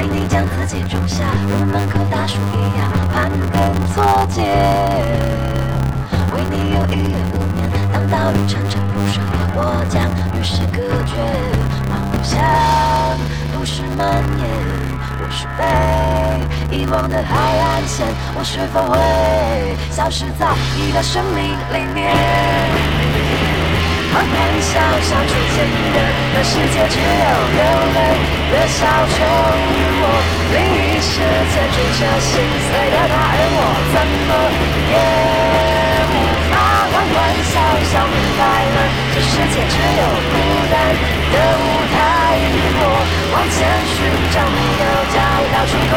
为你将自己种下，我们和大树一样攀根错节。为你有一夜无眠，当岛屿潺潺不睡，我将与世隔绝。梦想都市蔓延，我是被遗忘的海岸线，我是否会消失在你的生命里面？欢欢笑笑出现的的世界，只有流泪的小丑与我。另一世界住着心碎的他，而我怎么也无法欢欢笑笑明白了，这世界只有孤单的舞台与我。往前寻找没有找到出口，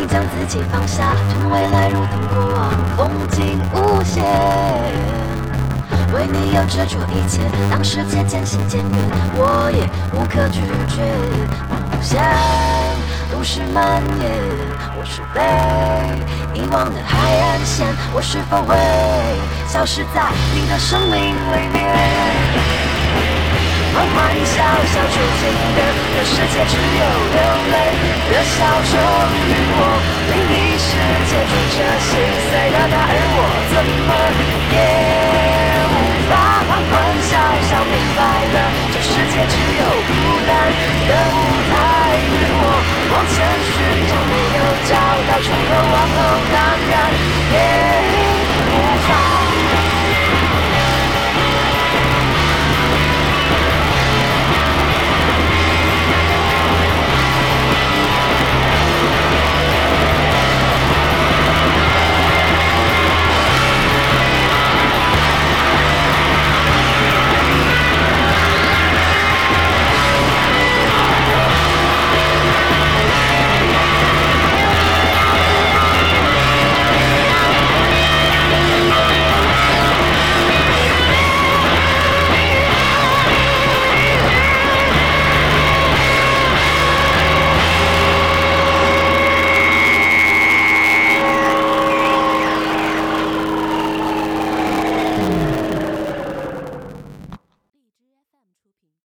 为你将自己放下，趁未来如同过往，风景无限。为你要遮住一切，当世界渐行渐远，我也无可拒绝。梦想都市蔓延，我是被遗忘的海岸线，我是否会消失在你的生命里面？欢欢笑笑出镜的这世界，只有流泪的小丑与我。另一世界住着心碎的他，而我怎么也无法欢欢笑笑明白了，这世界只有孤单的舞台与我。往前寻找，没有找到出口，往后当然也。